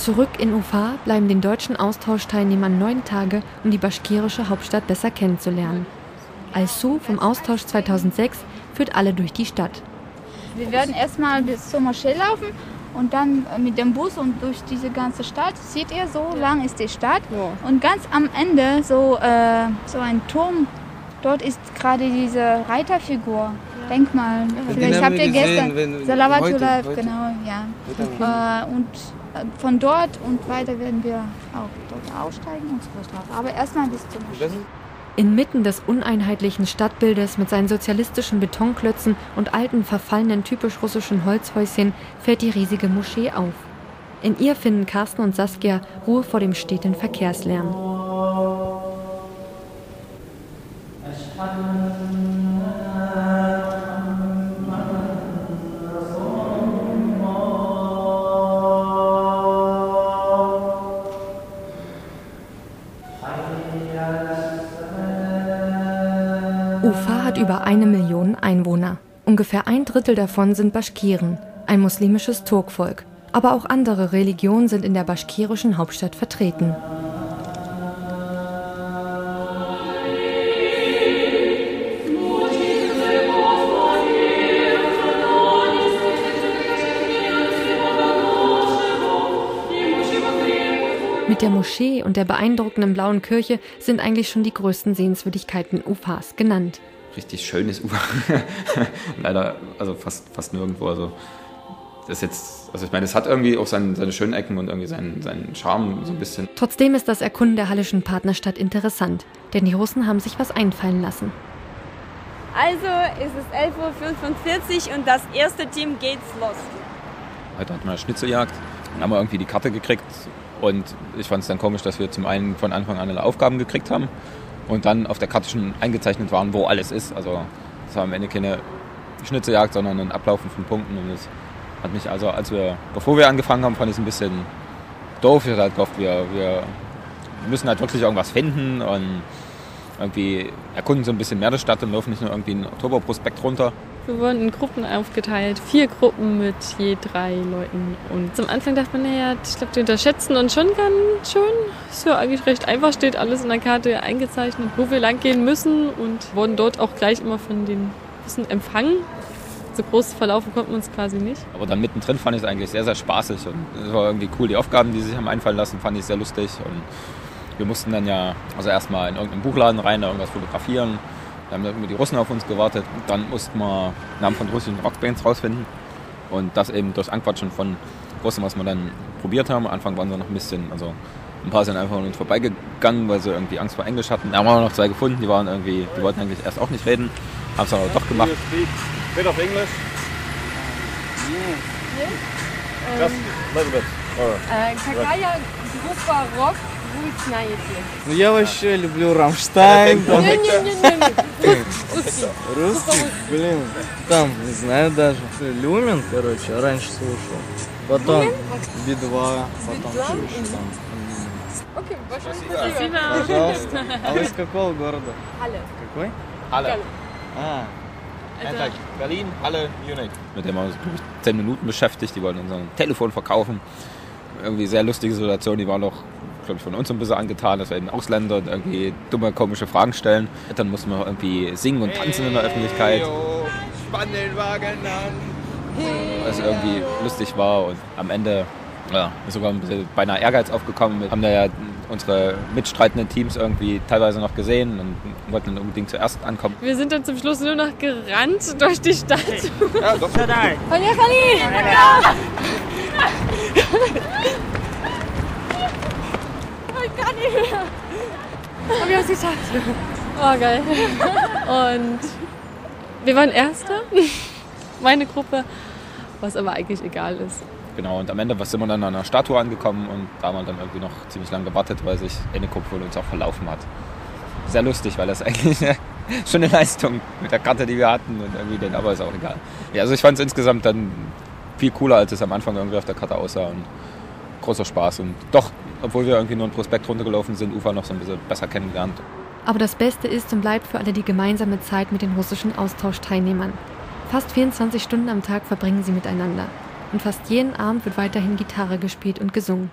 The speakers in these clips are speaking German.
Zurück in Ufa bleiben den deutschen Austauschteilnehmern neun Tage, um die baschkirische Hauptstadt besser kennenzulernen. Alsu vom Austausch 2006 führt alle durch die Stadt. Wir werden erstmal bis zur Moschee laufen und dann mit dem Bus und durch diese ganze Stadt. Seht ihr, so lang ist die Stadt. Und ganz am Ende so, äh, so ein Turm. Dort ist gerade diese Reiterfigur. Denkmal. Vielleicht habt ihr gestern. Salawatullah, genau, ja. Äh, und äh, von dort und weiter werden wir auch dort aussteigen und so weiter. Aber erstmal bis zum Moschee. Inmitten des uneinheitlichen Stadtbildes mit seinen sozialistischen Betonklötzen und alten, verfallenen, typisch russischen Holzhäuschen fällt die riesige Moschee auf. In ihr finden Carsten und Saskia Ruhe vor dem steten Verkehrslärm. Ufa hat über eine Million Einwohner. Ungefähr ein Drittel davon sind Baschkiren, ein muslimisches Turkvolk. Aber auch andere Religionen sind in der baschkirischen Hauptstadt vertreten. Mit der Moschee und der beeindruckenden blauen Kirche sind eigentlich schon die größten Sehenswürdigkeiten Ufas genannt. Richtig schön ist Ufa. Leider, also fast, fast nirgendwo. Also das ist jetzt, also ich meine, es hat irgendwie auch seine, seine schönen Ecken und irgendwie seinen, seinen Charme so ein bisschen. Trotzdem ist das Erkunden der Hallischen Partnerstadt interessant, denn die Russen haben sich was einfallen lassen. Also es ist 11.45 Uhr und das erste Team geht's los. Heute hatten wir eine Schnitzeljagd, dann haben wir irgendwie die Karte gekriegt und ich fand es dann komisch, dass wir zum einen von Anfang an alle Aufgaben gekriegt haben und dann auf der Karte schon eingezeichnet waren, wo alles ist. Also es war am Ende keine Schnitzeljagd, sondern ein Ablaufen von Punkten. Und das hat mich also, als wir, bevor wir angefangen haben, fand ich es ein bisschen doof. Ich hatte halt gehofft, wir, wir müssen halt wirklich irgendwas finden und irgendwie erkunden so ein bisschen mehr der Stadt und laufen nicht nur irgendwie einen Oktoberprospekt runter. Wir wurden in Gruppen aufgeteilt, vier Gruppen mit je drei Leuten. Und zum Anfang dachte man, naja, ich glaube, die unterschätzen uns schon ganz schön. Ist ja eigentlich recht einfach, steht alles in der Karte eingezeichnet, wo wir lang gehen müssen und wurden dort auch gleich immer von den Bussen empfangen. So groß verlaufen konnten wir uns quasi nicht. Aber dann mittendrin fand ich es eigentlich sehr, sehr spaßig und es war irgendwie cool. Die Aufgaben, die sich haben einfallen lassen, fand ich sehr lustig und wir mussten dann ja also erstmal in irgendeinen Buchladen rein, da irgendwas fotografieren. Dann haben immer die Russen auf uns gewartet. Und Dann mussten wir Namen von russischen Rockbands rausfinden. Und das eben durch Anquatschen von Russen, was wir dann probiert haben. Am Anfang waren sie noch ein bisschen, also ein paar sind einfach an uns vorbeigegangen, weil sie irgendwie Angst vor Englisch hatten. Da haben wir noch zwei gefunden, die waren irgendwie, die wollten eigentlich erst auch nicht reden, haben es aber doch gemacht. Bit of English. Just a little bit. Äh, Or, Kakaya, Rock. Вы знаете? Ну я вообще люблю Рамштайн. там, Не-не-не. Русский, блин, там, не знаю даже. Люмен, короче, раньше слушал. Потом Би-2, потом что еще там. Окей, большое спасибо. Пожалуйста. А вы из какого города? Halle. Какой? Halle. А, Endlich. Berlin, Halle, Munich. Mit dem haben wir uns, zehn Minuten beschäftigt. Die wollten uns ein Telefon verkaufen. Irgendwie sehr lustige Situation. Die waren auch, glaube ich, von uns ein bisschen angetan, dass wir eben Ausländer irgendwie dumme, komische Fragen stellen. Dann mussten wir irgendwie singen und tanzen in der Öffentlichkeit. Spann den Wagen an. Was irgendwie lustig war. Und am Ende ja, ist sogar ein bisschen beinahe Ehrgeiz aufgekommen. Wir haben da ja unsere mitstreitenden Teams irgendwie teilweise noch gesehen und wollten dann unbedingt zuerst ankommen. Wir sind dann zum Schluss nur noch gerannt durch die Stadt. Ja, doch. Und wir haben es geschafft. Oh, geil. Und wir waren Erste, meine Gruppe, was aber eigentlich egal ist. Genau, und am Ende sind wir dann an einer Statue angekommen und da haben wir dann irgendwie noch ziemlich lange gewartet, weil sich eine Gruppe von uns auch verlaufen hat. Sehr lustig, weil das eigentlich eine schöne Leistung mit der Karte, die wir hatten und irgendwie den, aber ist auch egal. Ja, also ich fand es insgesamt dann viel cooler, als es am Anfang irgendwie auf der Karte aussah. Und großer Spaß und doch, obwohl wir irgendwie nur ein Prospekt runtergelaufen sind, Ufa noch so ein bisschen besser kennengelernt. Aber das Beste ist und bleibt für alle die gemeinsame Zeit mit den russischen Austauschteilnehmern. Fast 24 Stunden am Tag verbringen sie miteinander. Und fast jeden Abend wird weiterhin Gitarre gespielt und gesungen.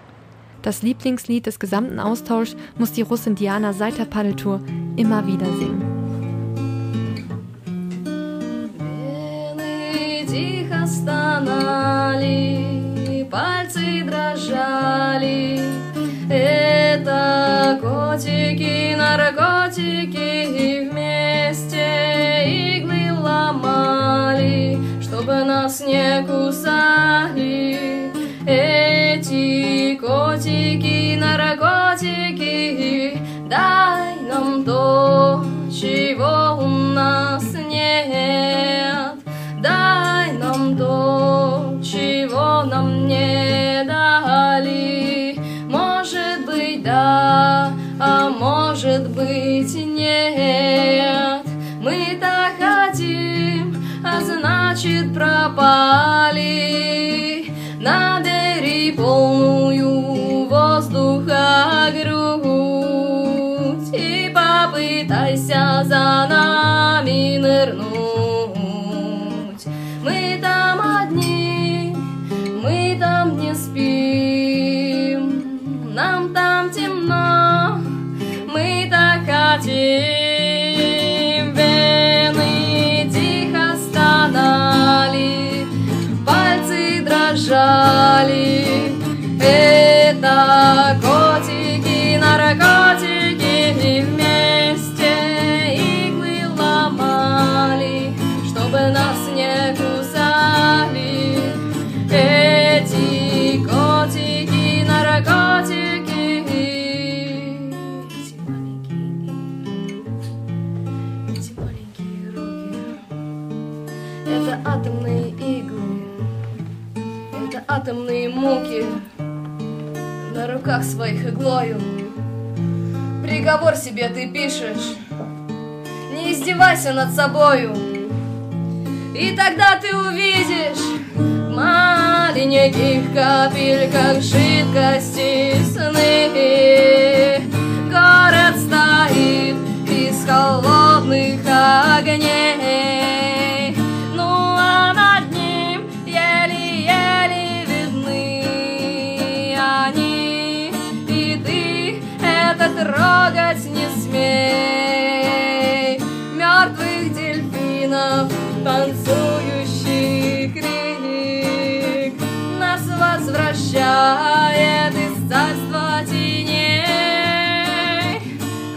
Das Lieblingslied des gesamten Austauschs muss die Russin Diana seit der Paddeltour immer wieder singen. Astana. Нас не кусали. Эти котики, наркотики, дай нам то, чего у нас нет. Дай нам то, чего нам не дали. Может быть, да, а может быть, нет. Мы так значит пропали. Набери полную воздуха грудь и попытайся за нами нырнуть. Мы там одни, мы там не спим, нам там темно, мы так хотим. vale. Атомные муки на руках своих иглою. Приговор себе ты пишешь, не издевайся над собою. И тогда ты увидишь в маленьких капельках жидкости трогать не смей. Мертвых дельфинов танцующий крик нас возвращает из царства теней.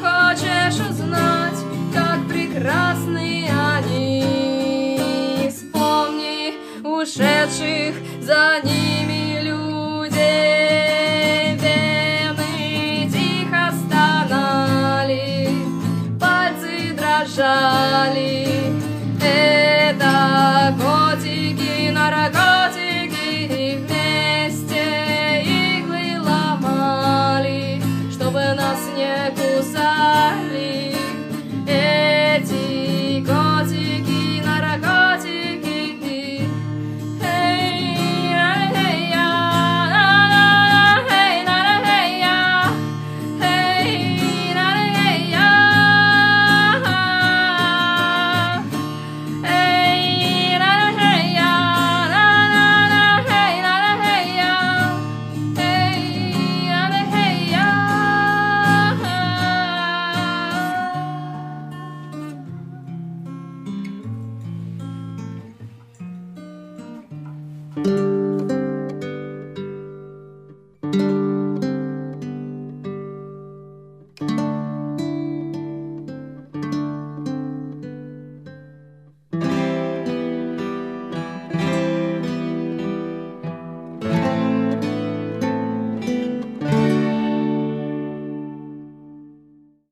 Хочешь узнать, как прекрасны они? Вспомни ушедших за ними